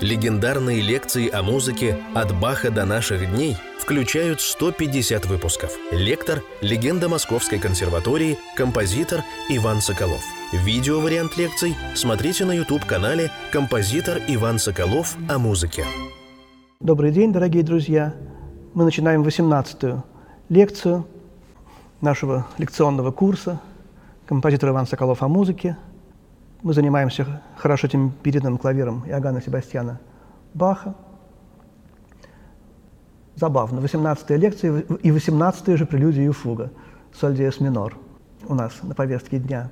Легендарные лекции о музыке «От Баха до наших дней» включают 150 выпусков. Лектор – легенда Московской консерватории, композитор Иван Соколов. Видео-вариант лекций смотрите на YouTube-канале «Композитор Иван Соколов о музыке». Добрый день, дорогие друзья! Мы начинаем 18-ю лекцию нашего лекционного курса «Композитор Иван Соколов о музыке». Мы занимаемся хорошо темперированным клавиром Иоганна Себастьяна Баха. Забавно, 18-я лекция и 18-я же прелюдия и фуга, соль диез минор у нас на повестке дня.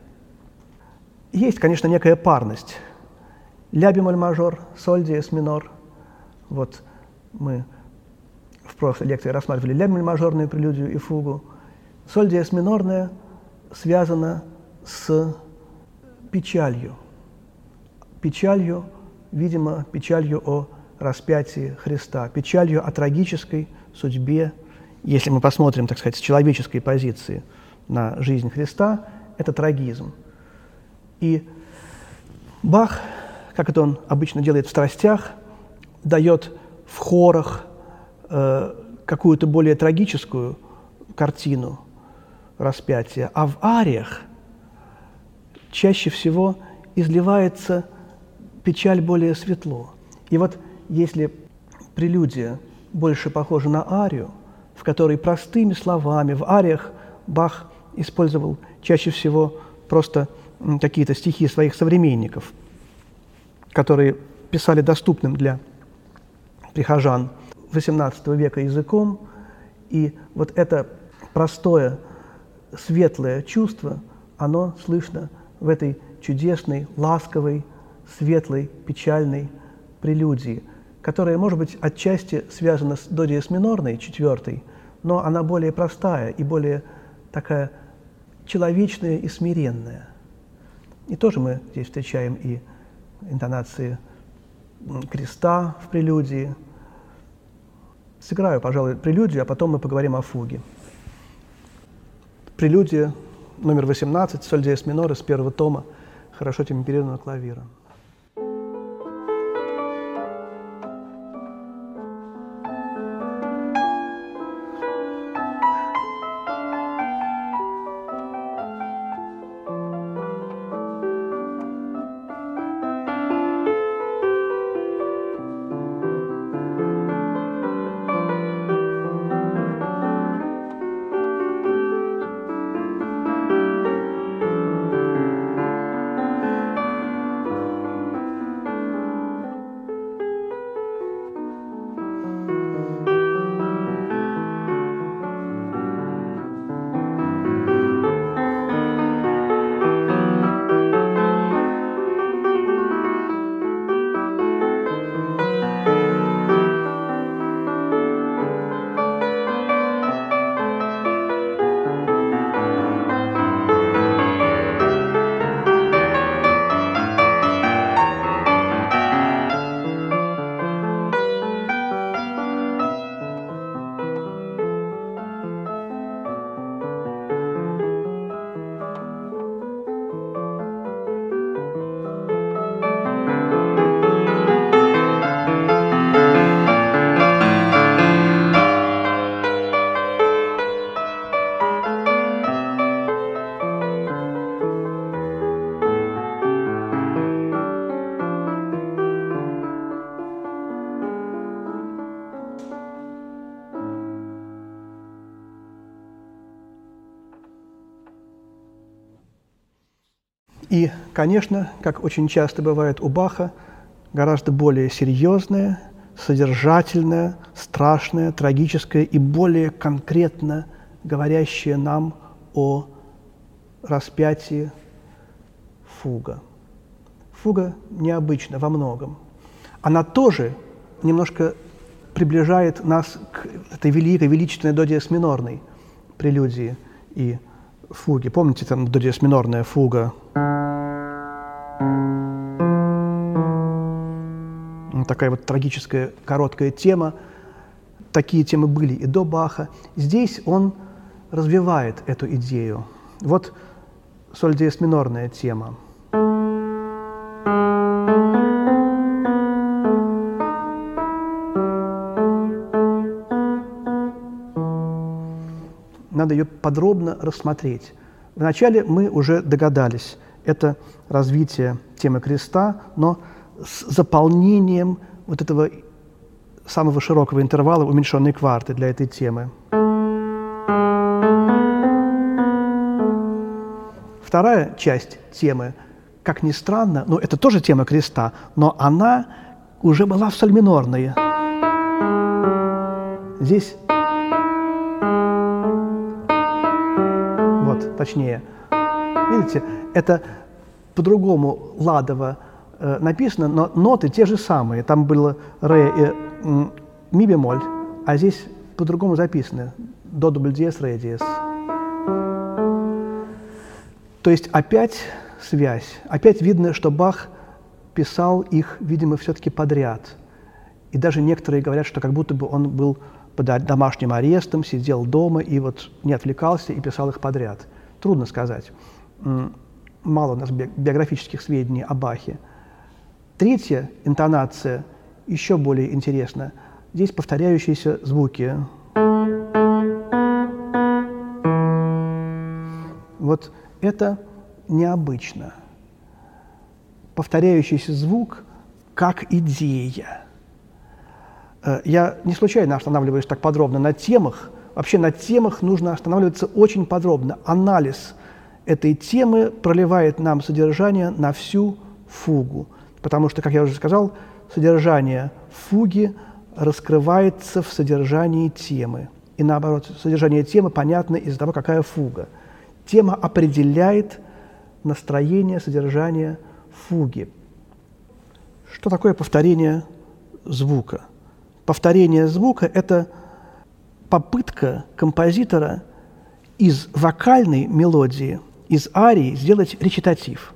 Есть, конечно, некая парность. Ля бемоль мажор, соль диез минор. Вот мы в прошлой лекции рассматривали ля бемоль мажорную прелюдию и фугу. Соль диез минорная связана с печалью. Печалью, видимо, печалью о распятии Христа, печалью о трагической судьбе, если мы посмотрим, так сказать, с человеческой позиции на жизнь Христа, это трагизм. И Бах, как это он обычно делает в страстях, дает в хорах э, какую-то более трагическую картину распятия, а в ариях чаще всего изливается печаль более светло. И вот если прелюдия больше похожа на арию, в которой простыми словами, в ариях Бах использовал чаще всего просто какие-то стихи своих современников, которые писали доступным для прихожан XVIII века языком, и вот это простое, светлое чувство, оно слышно в этой чудесной, ласковой, светлой, печальной прелюдии, которая, может быть, отчасти связана с до диез минорной, четвертой, но она более простая и более такая человечная и смиренная. И тоже мы здесь встречаем и интонации креста в прелюдии. Сыграю, пожалуй, прелюдию, а потом мы поговорим о фуге. Прелюдия номер 18, соль диез минор из первого тома, хорошо темперированного клавира. Конечно, как очень часто бывает у Баха, гораздо более серьезное, содержательное, страшное, трагическое и более конкретно говорящее нам о распятии фуга. Фуга необычна во многом. Она тоже немножко приближает нас к этой великой, величественной до минорной прелюдии и фуги. Помните, там до минорная фуга? такая вот трагическая короткая тема. Такие темы были и до Баха. Здесь он развивает эту идею. Вот соль диез минорная тема. Надо ее подробно рассмотреть. Вначале мы уже догадались, это развитие темы креста, но с заполнением вот этого самого широкого интервала уменьшенной кварты для этой темы. Вторая часть темы, как ни странно, ну это тоже тема креста, но она уже была в соль минорной. Здесь вот, точнее. Видите, это по-другому ладово э, написано, но ноты те же самые. Там было ре и ми бемоль, а здесь по-другому записано. До дубль диез, ре диез. То есть опять связь. Опять видно, что Бах писал их, видимо, все-таки подряд. И даже некоторые говорят, что как будто бы он был под домашним арестом, сидел дома и вот не отвлекался и писал их подряд. Трудно сказать. Мало у нас биографических сведений о Бахе. Третья интонация еще более интересна. Здесь повторяющиеся звуки. Вот это необычно. Повторяющийся звук как идея. Э, я не случайно останавливаюсь так подробно на темах. Вообще на темах нужно останавливаться очень подробно. Анализ этой темы проливает нам содержание на всю фугу. Потому что, как я уже сказал, содержание фуги раскрывается в содержании темы. И наоборот, содержание темы понятно из-за того, какая фуга – Тема определяет настроение, содержание фуги. Что такое повторение звука? Повторение звука – это попытка композитора из вокальной мелодии, из арии сделать речитатив.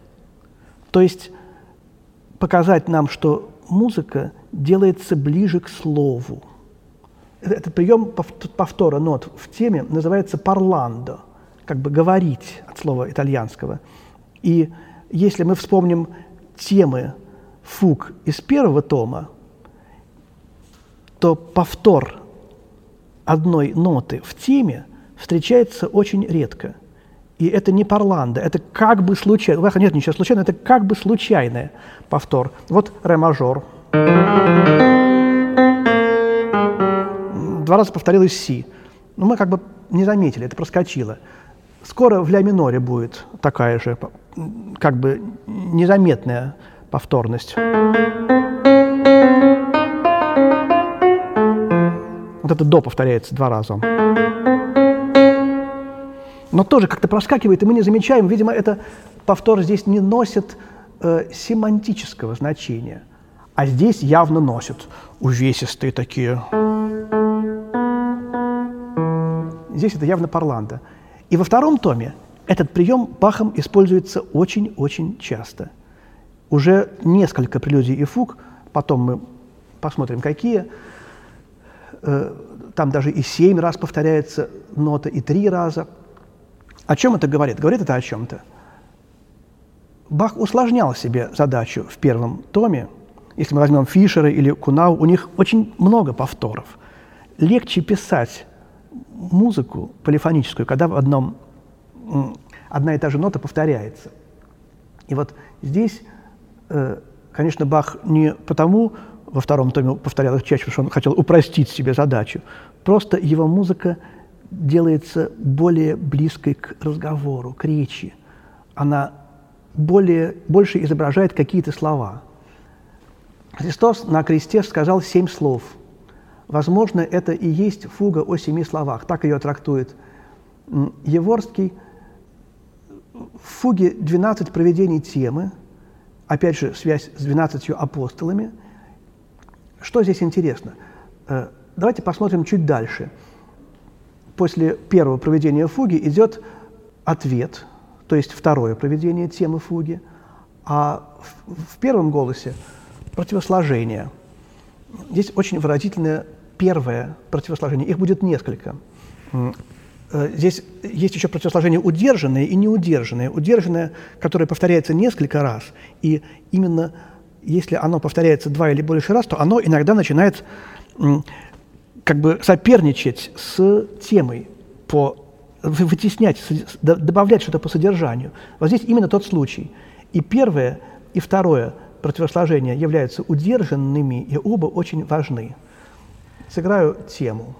То есть показать нам, что музыка делается ближе к слову. Этот прием повтора нот в теме называется «парландо» – как бы говорить от слова итальянского. И если мы вспомним темы фуг из первого тома, то повтор одной ноты в теме встречается очень редко. И это не парланда, это как бы случайно. Нет ничего случайного, это как бы случайный повтор. Вот ре мажор. Два раза повторилось си. Но мы как бы не заметили, это проскочило. Скоро в ля миноре будет такая же, как бы незаметная повторность. Вот это до повторяется два раза. Но тоже как-то проскакивает, и мы не замечаем. Видимо, это повтор здесь не носит э, семантического значения, а здесь явно носит увесистые такие. Здесь это явно парланда. И во втором томе этот прием Бахом используется очень-очень часто. Уже несколько прелюдий и фуг, потом мы посмотрим, какие. Э, там даже и семь раз повторяется нота, и три раза. О чем это говорит? Говорит это о чем-то. Бах усложнял себе задачу в первом томе. Если мы возьмем Фишера или Кунау, у них очень много повторов. Легче писать музыку полифоническую, когда в одном, одна и та же нота повторяется. И вот здесь, э, конечно, Бах не потому во втором томе повторял их чаще, потому что он хотел упростить себе задачу. Просто его музыка делается более близкой к разговору, к речи. Она более, больше изображает какие-то слова. Христос на кресте сказал семь слов – Возможно, это и есть фуга о семи словах. Так ее трактует Еворский. В фуге 12 проведений темы, опять же, связь с 12 апостолами. Что здесь интересно? Э, давайте посмотрим чуть дальше. После первого проведения фуги идет ответ, то есть второе проведение темы фуги, а в, в первом голосе противосложение. Здесь очень выразительное первое противосложение, их будет несколько. Э, здесь есть еще противосложение удержанное и неудержанное. Удержанное, которое повторяется несколько раз, и именно если оно повторяется два или больше раз, то оно иногда начинает как бы соперничать с темой по вытеснять, добавлять что-то по содержанию. Вот здесь именно тот случай. И первое, и второе противосложение являются удержанными, и оба очень важны. Сыграю тему.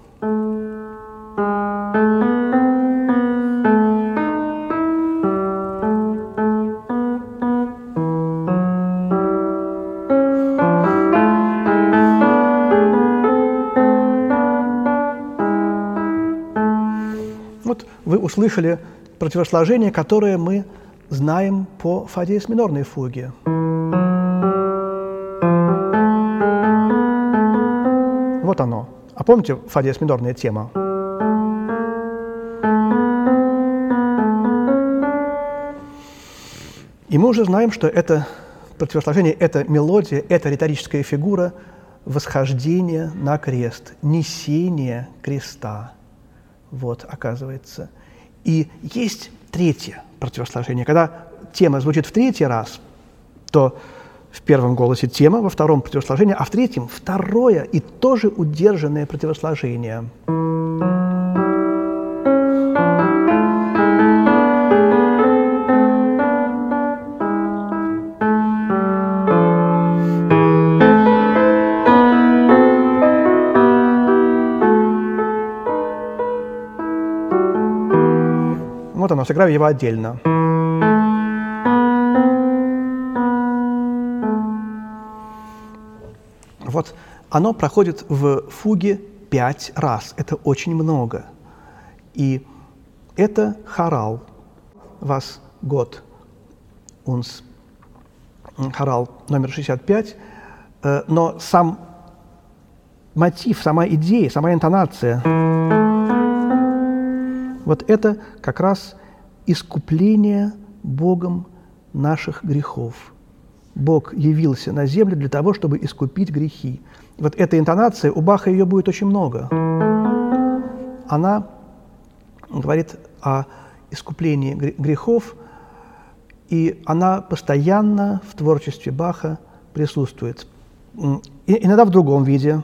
Услышали противосложение, которое мы знаем по фа диез минорной фуге. Вот оно. А помните фа диез минорная тема? И мы уже знаем, что это противосложение, это мелодия, это риторическая фигура восхождения на крест, несения креста. Вот, оказывается – и есть третье противосложение. Когда тема звучит в третий раз, то в первом голосе тема, во втором противосложение, а в третьем второе и тоже удержанное противосложение. Но сыграю его отдельно. Вот оно проходит в фуге пять раз. Это очень много. И это хорал. Вас год унс хорал номер 65. Э, но сам мотив, сама идея, сама интонация, вот это как раз искупление Богом наших грехов. Бог явился на землю для того, чтобы искупить грехи. Вот эта интонация, у Баха ее будет очень много. Она говорит о искуплении грехов, и она постоянно в творчестве Баха присутствует. И иногда в другом виде,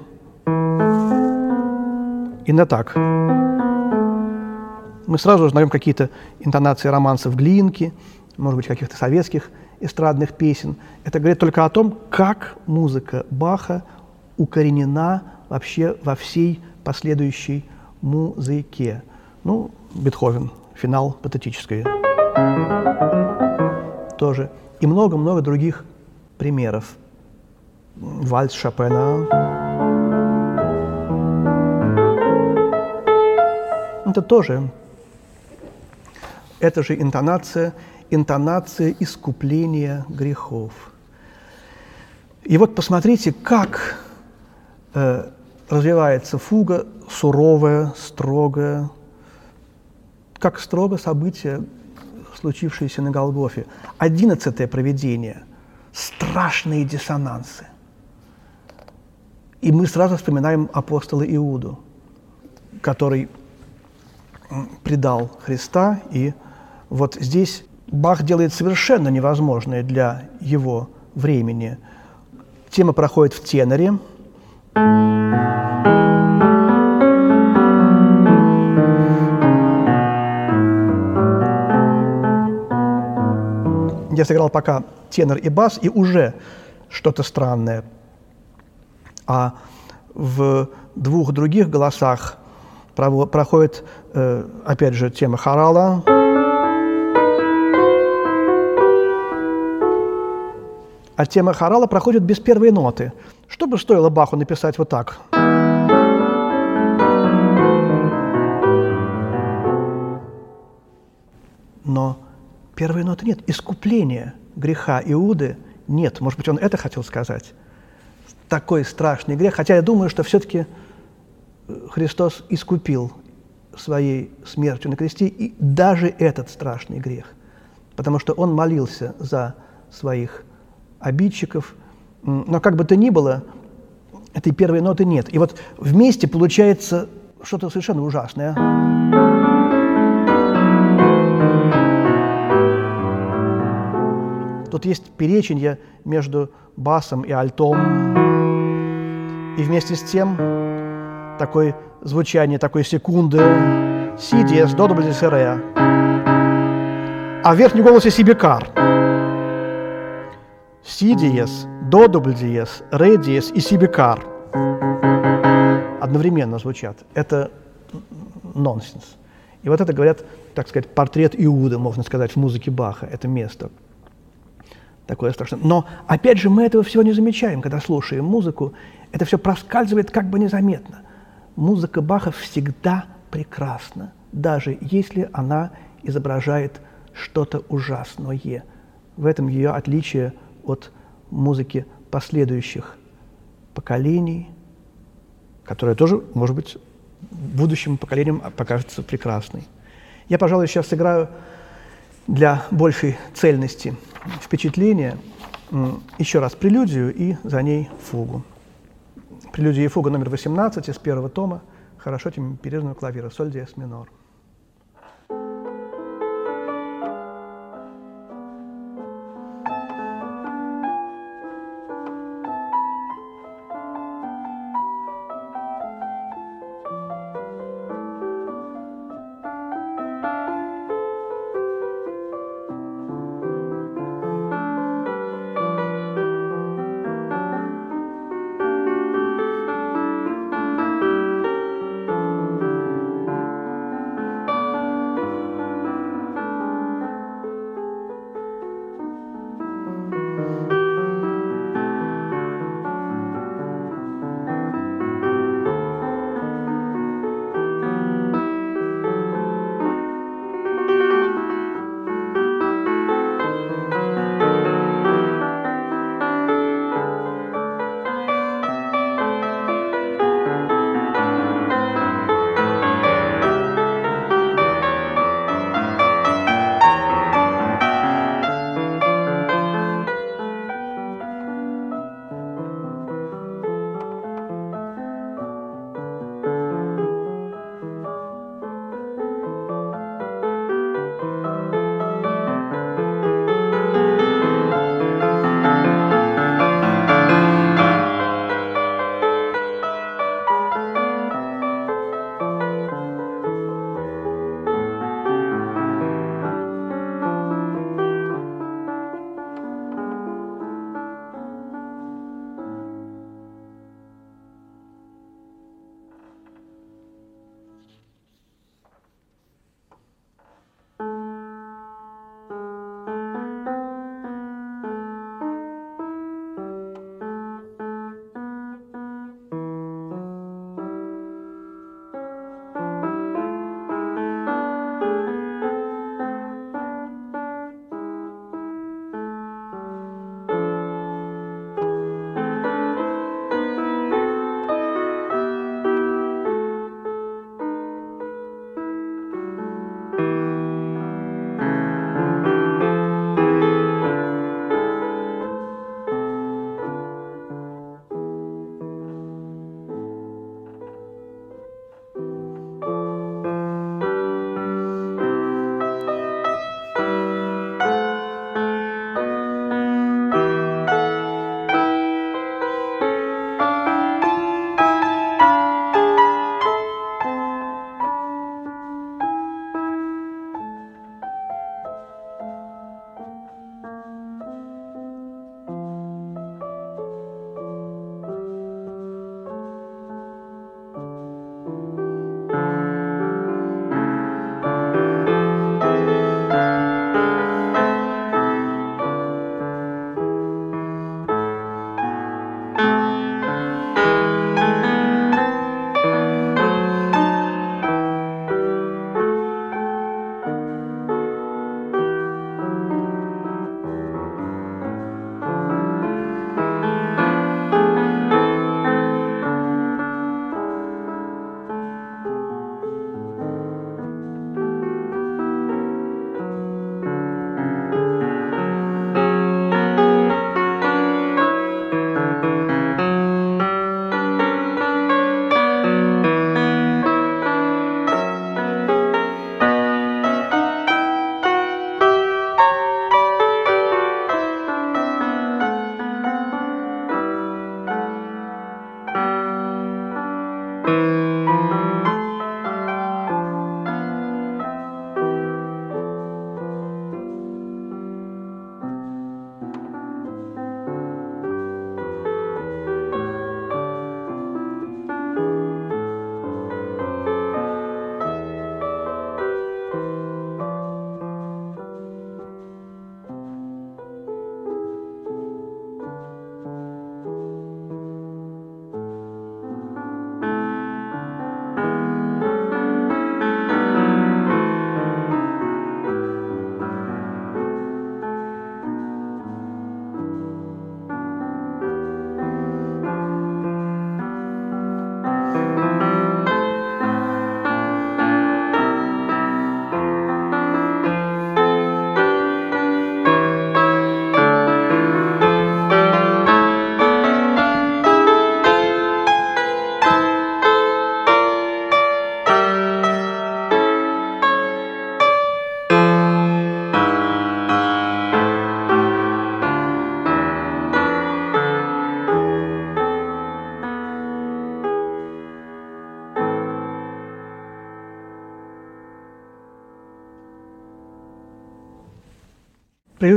иногда так мы сразу узнаем какие-то интонации романсов Глинки, может быть, каких-то советских эстрадных песен. Это говорит только о том, как музыка Баха укоренена вообще во всей последующей музыке. Ну, Бетховен, финал патетической. Тоже. И много-много других примеров. Вальс Шопена. Это тоже это же интонация, интонация искупления грехов. И вот посмотрите, как э, развивается фуга суровая, строгая, как строго событие, случившееся на Голгофе. Одиннадцатое проведение, страшные диссонансы. И мы сразу вспоминаем апостола Иуду, который предал Христа и вот здесь Бах делает совершенно невозможное для его времени. Тема проходит в теноре. Я сыграл пока тенор и бас, и уже что-то странное. А в двух других голосах проходит, э, опять же, тема хорала. А тема хорала проходит без первой ноты. Что бы стоило Баху написать вот так? Но первой ноты нет. Искупления греха Иуды нет. Может быть, он это хотел сказать? Такой страшный грех. Хотя я думаю, что все-таки Христос искупил своей смертью на кресте и даже этот страшный грех. Потому что он молился за своих обидчиков. Но как бы то ни было, этой первой ноты нет. И вот вместе получается что-то совершенно ужасное. Тут есть переченье между басом и альтом. И вместе с тем такое звучание такой секунды, си диез, до, дубль. А в верхнем голосе си бикар. Си диез, до, диез, ре диез и си бикар. Одновременно звучат. Это нонсенс. И вот это, говорят, так сказать, портрет Иуда, можно сказать, в музыке Баха, это место. Такое страшное. Но, опять же, мы этого всего не замечаем, когда слушаем музыку. Это все проскальзывает как бы незаметно. Музыка Баха всегда прекрасна, даже если она изображает что-то ужасное. В этом ее отличие от музыки последующих поколений, которая тоже, может быть, будущим поколениям покажется прекрасной. Я, пожалуй, сейчас сыграю для большей цельности впечатления еще раз прелюдию и за ней фугу. Прелюдия и фуга номер 18 из первого тома «Хорошо темперированного клавира» соль диез минор.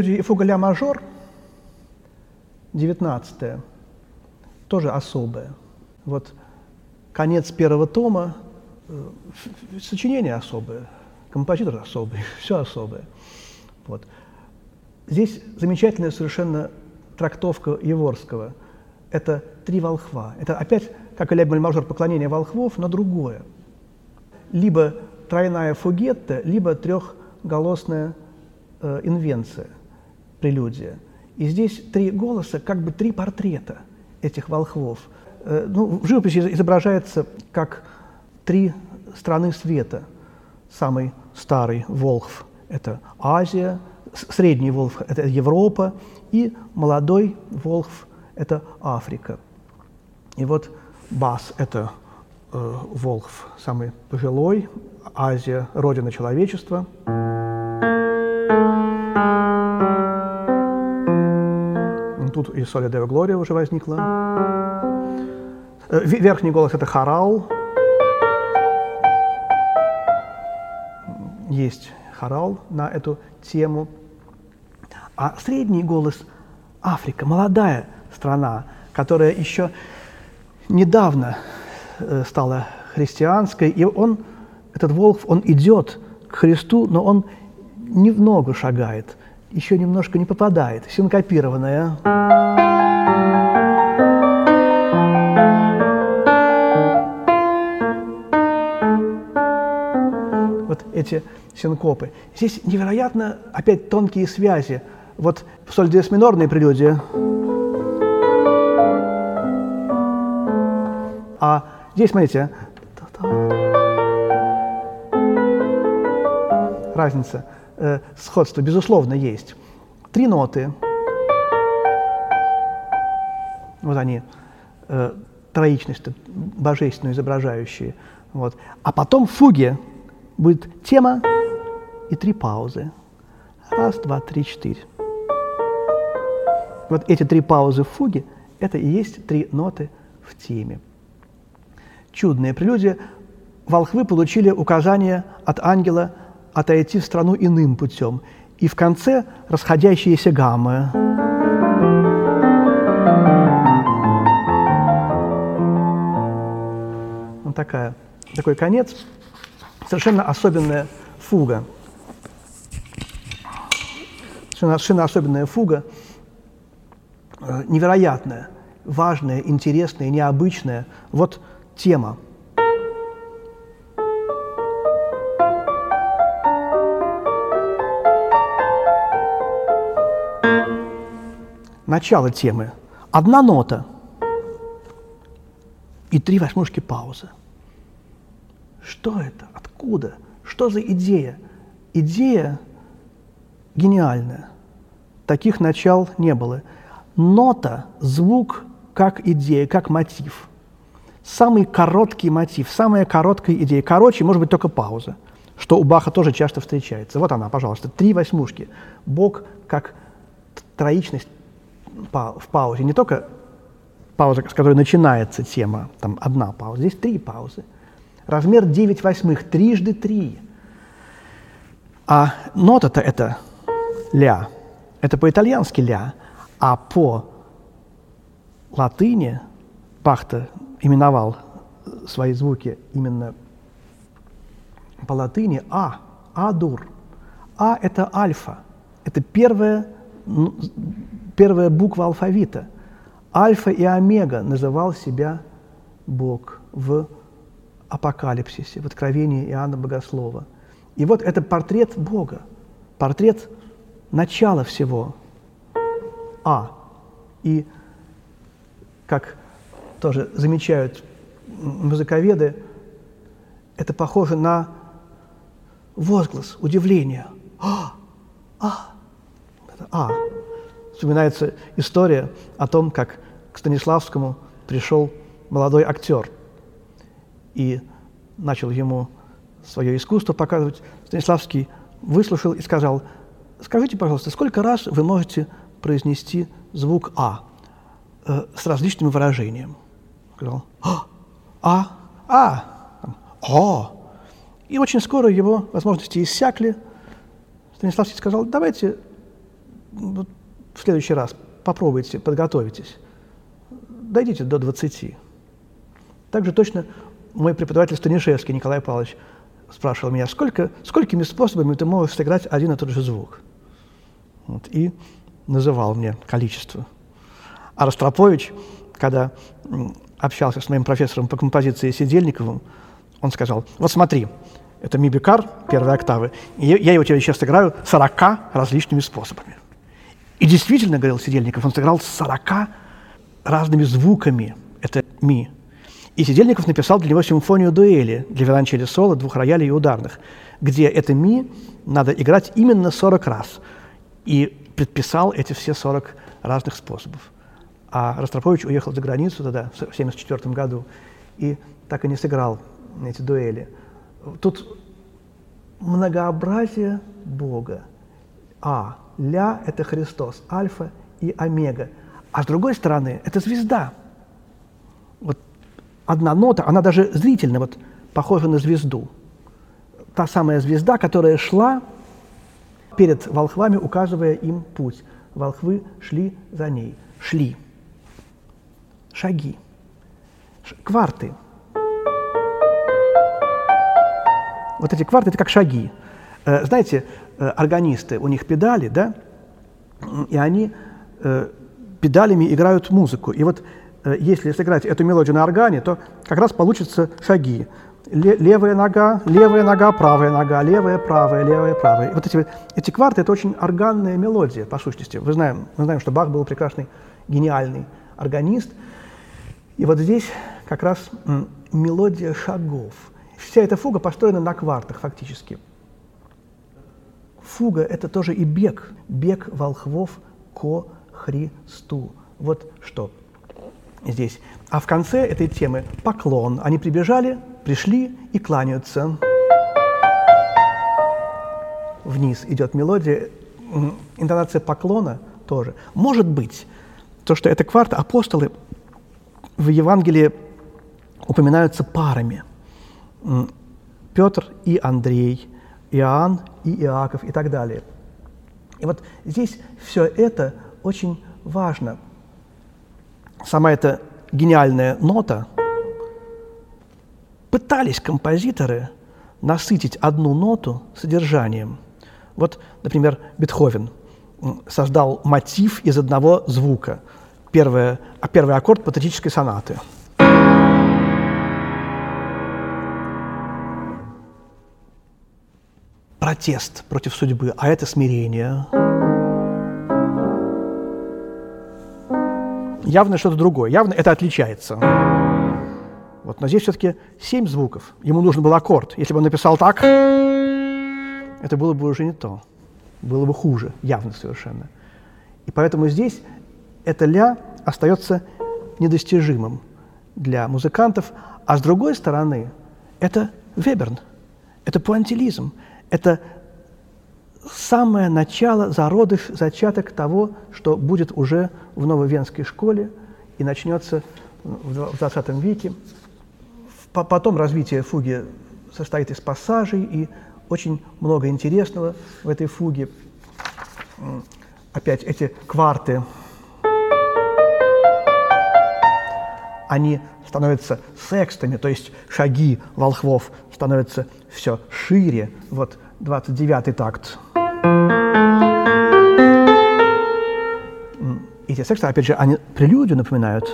Прелюдия и фуга ля мажор, 19 тоже особая. Вот конец первого тома, э, сочинение особое, композитор особый, все особое. Вот. Здесь замечательная совершенно трактовка Еворского. Это три волхва. Это опять, как и Лебель мажор, поклонение волхвов, но другое. Либо тройная фугетта, либо трехголосная э, инвенция, прелюдия. И здесь три голоса, как бы три портрета этих волхвов. Э, ну, в живописи изображается как три страны света. Самый старый волхв – это Азия – средний волхв – это Европа, и молодой волхв – это Африка. И вот Бас – это э, волхв самый пожилой, Азия – родина человечества. Тут и Соли Дева Глория уже возникла. Верхний голос – это хорал. Есть хорал на эту тему – а средний голос – Африка, молодая страна, которая еще недавно э, стала христианской, и он, этот Волхв, он идет к Христу, но он не в ногу шагает, еще немножко не попадает, синкопированная. Вот эти синкопы. Здесь невероятно опять тонкие связи – вот соль диез минорная прелюдия. А здесь, смотрите, разница, э, сходство, безусловно, есть. Три ноты. Вот они, э, троичность, божественную изображающие. Вот. А потом в фуге будет тема и три паузы. Раз, два, три, четыре. Вот эти три паузы в фуге – это и есть три ноты в теме. Чудная прелюдия. Волхвы получили указание от ангела отойти в страну иным путем. И в конце расходящиеся гаммы. Вот такая, такой конец. Совершенно особенная фуга. Совершенно, совершенно особенная фуга – Э, невероятная, важная, интересная, необычная. Вот тема. Начало темы. Одна нота и три восьмушки паузы. Что это? Откуда? Что за идея? Идея гениальная. Таких начал не было нота, звук как идея, как мотив. Самый короткий мотив, самая короткая идея. Короче, может быть, только пауза, что у Баха тоже часто встречается. Вот она, пожалуйста, три восьмушки. Бог как троичность в паузе. Не только пауза, с которой начинается тема, там одна пауза, здесь три паузы. Размер 9 восьмых, трижды три. А нота-то это ля. Это по-итальянски ля. А по латыни Бахта именовал свои звуки именно по латыни А, А-дур. А – это альфа, это первая, первая буква алфавита. Альфа и омега называл себя Бог в Апокалипсисе, в Откровении Иоанна Богослова. И вот это портрет Бога, портрет начала всего – а. И, как тоже замечают музыковеды, это похоже на возглас, удивление. А! А! Это а. Вспоминается история о том, как к Станиславскому пришел молодой актер и начал ему свое искусство показывать. Станиславский выслушал и сказал, скажите, пожалуйста, сколько раз вы можете произнести звук «а» э, с различным выражением. Сказал «а», «а», «а», «о». И очень скоро его возможности иссякли. Станиславский сказал, давайте в следующий раз попробуйте, подготовитесь, дойдите до 20. Также точно мой преподаватель Станишевский Николай Павлович спрашивал меня, сколько, сколькими способами ты можешь сыграть один и тот же звук? Вот, и называл мне количество. А Ростропович, когда общался с моим профессором по композиции Сидельниковым, он сказал, вот смотри, это ми бикар первой октавы, и я его тебе сейчас играю 40 различными способами. И действительно, говорил Сидельников, он сыграл 40 разными звуками. Это ми. И Сидельников написал для него симфонию дуэли для виолончели соло, двух роялей и ударных, где это ми надо играть именно 40 раз. И предписал эти все 40 разных способов. А Ростропович уехал за границу тогда, в 1974 году, и так и не сыграл эти дуэли. Тут многообразие Бога. А, ля – это Христос, альфа и омега. А с другой стороны, это звезда. Вот одна нота, она даже зрительно вот похожа на звезду. Та самая звезда, которая шла перед волхвами, указывая им путь. Волхвы шли за ней. Шли. Шаги. Кварты. Вот эти кварты – это как шаги. Э, знаете, органисты, у них педали, да, и они э, педалями играют музыку. И вот если сыграть эту мелодию на органе, то как раз получатся шаги. Левая нога, левая нога, правая нога, левая, правая, левая, правая. И вот эти, эти кварты – это очень органная мелодия, по сущности. Вы знаем, мы знаем, что Бах был прекрасный, гениальный органист. И вот здесь как раз мелодия шагов – Вся эта фуга построена на квартах фактически. Фуга – это тоже и бег, бег волхвов ко Христу. Вот что здесь. А в конце этой темы поклон. Они прибежали, пришли и кланяются. Вниз идет мелодия, интонация поклона тоже. Может быть, то, что это кварта, апостолы в Евангелии упоминаются парами – Петр и Андрей, Иоанн и Иаков и так далее. И вот здесь все это очень важно. Сама эта гениальная нота пытались композиторы насытить одну ноту содержанием. Вот, например, Бетховен создал мотив из одного звука. Первое, а первый аккорд патетической сонаты – протест против судьбы, а это смирение. Явно что-то другое, явно это отличается. Вот, но здесь все-таки семь звуков. Ему нужен был аккорд. Если бы он написал так, это было бы уже не то. Было бы хуже, явно совершенно. И поэтому здесь это ля остается недостижимым для музыкантов, а с другой стороны, это веберн, это пуантилизм, это самое начало, зародыш, зачаток того, что будет уже в нововенской школе и начнется в 20 веке. Потом развитие фуги состоит из пассажей, и очень много интересного в этой фуге. Опять эти кварты, они становятся секстами, то есть шаги волхвов становятся все шире. Вот 29 такт. Эти сексты, опять же, они прелюдию напоминают.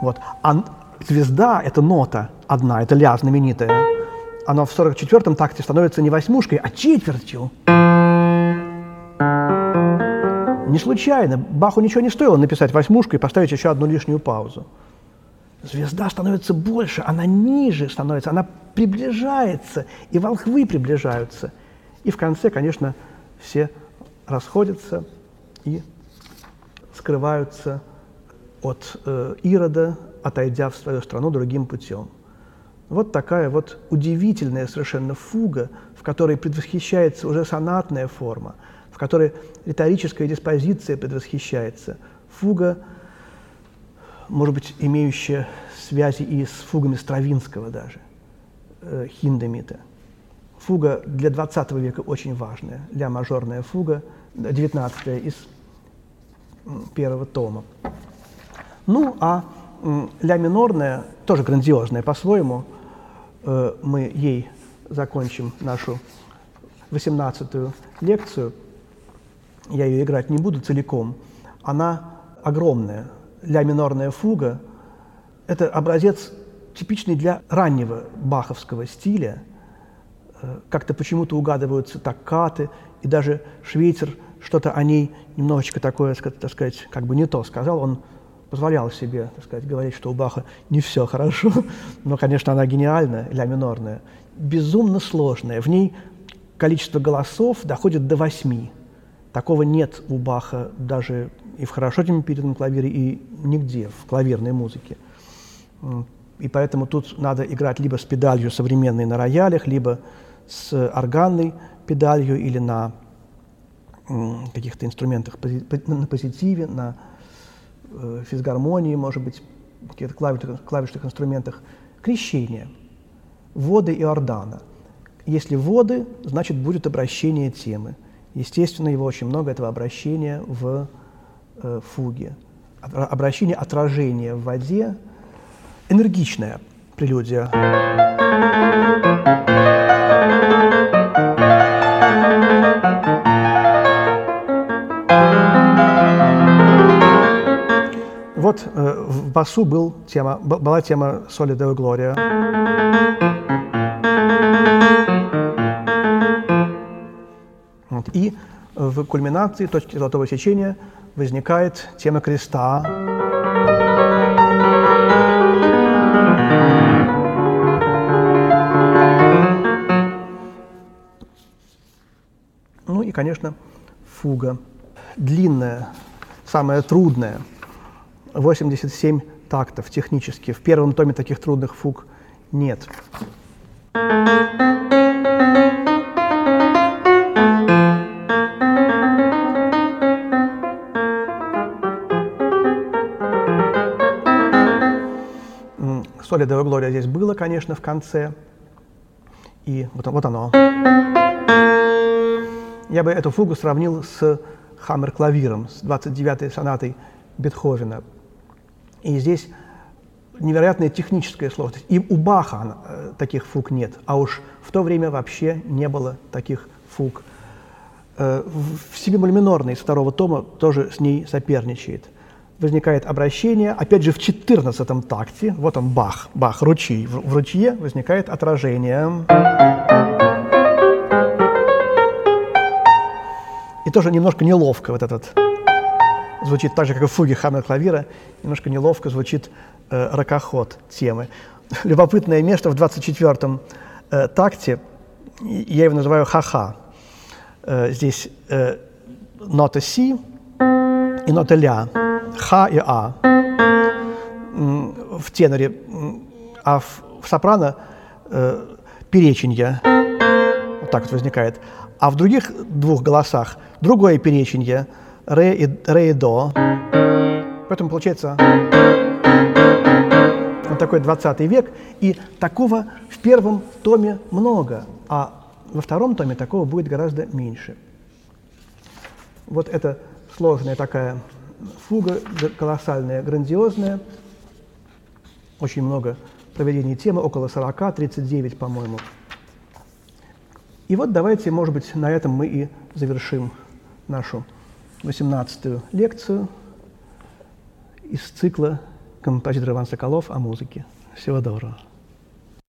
Вот. А звезда – это нота одна, это ля знаменитая. Она в 44-м такте становится не восьмушкой, а четвертью. Не случайно. Баху ничего не стоило написать восьмушку и поставить еще одну лишнюю паузу. Звезда становится больше, она ниже становится, она приближается, и волхвы приближаются. И в конце, конечно, все расходятся и скрываются от э, Ирода, отойдя в свою страну другим путем. Вот такая вот удивительная совершенно фуга, в которой предвосхищается уже сонатная форма, в которой риторическая диспозиция предвосхищается. Фуга – может быть, имеющая связи и с фугами Стравинского даже, э, Хиндемита. фуга для 20 века очень важная, ля мажорная фуга, 19 из первого тома. Ну, а ля минорная, тоже грандиозная по-своему, э, мы ей закончим нашу 18-ю лекцию. Я ее играть не буду целиком. Она огромная. Ля минорная фуга – это образец типичный для раннего баховского стиля. Э, как-то почему-то угадываются таккаты, и даже Швейцер что-то о ней немножечко такое, так сказать, как бы не то сказал. Он позволял себе, так сказать, говорить, что у Баха не все хорошо, но, конечно, она гениальная, ля минорная, безумно сложная. В ней количество голосов доходит до восьми. Такого нет у Баха даже и в хорошо темперированном клавире, и нигде в клавирной музыке. И поэтому тут надо играть либо с педалью современной на роялях, либо с органной педалью или на каких-то инструментах на позитиве, на э, физгармонии, может быть, каких-то клавишных, клавишных инструментах. Крещение. Воды Иордана. Если воды, значит, будет обращение темы. Естественно, его очень много, этого обращения в э, фуге. Обращение отражения в воде – энергичная прелюдия. Вот э, в басу был тема, была тема «Соли Део Глория». Вот. И в кульминации точки золотого сечения возникает тема креста. конечно, фуга. Длинная, самая трудная, 87 тактов технически. В первом томе таких трудных фуг нет. Соли Део Глория здесь было, конечно, в конце. И вот, вот оно. Я бы эту фугу сравнил с хаммер-клавиром, с 29-й сонатой Бетховена. И здесь невероятная техническая сложность. И у Баха э, таких фуг нет, а уж в то время вообще не было таких фуг. Э, в си минорной из второго тома тоже с ней соперничает. Возникает обращение, опять же, в 14 такте, вот он Бах, Бах, ручей, в ручье возникает отражение. И тоже немножко неловко вот этот звучит так же, как и в фуге Хаммер клавира, немножко неловко звучит э, ракоход темы. Любопытное место в 24-м э, такте, я его называю ха-ха. Э, здесь э, нота си и нота ля, ха и а в теноре, а в, в сопрано э, переченье, вот так вот возникает. А в других двух голосах другое переченье ре и, ре и до. Поэтому получается вот такой 20 век. И такого в первом томе много, а во втором томе такого будет гораздо меньше. Вот это сложная такая фуга, колоссальная, грандиозная. Очень много проведений темы, около 40, 39, по-моему. И вот давайте, может быть, на этом мы и завершим нашу 18-ю лекцию из цикла композитора Иван Соколов о музыке. Всего доброго.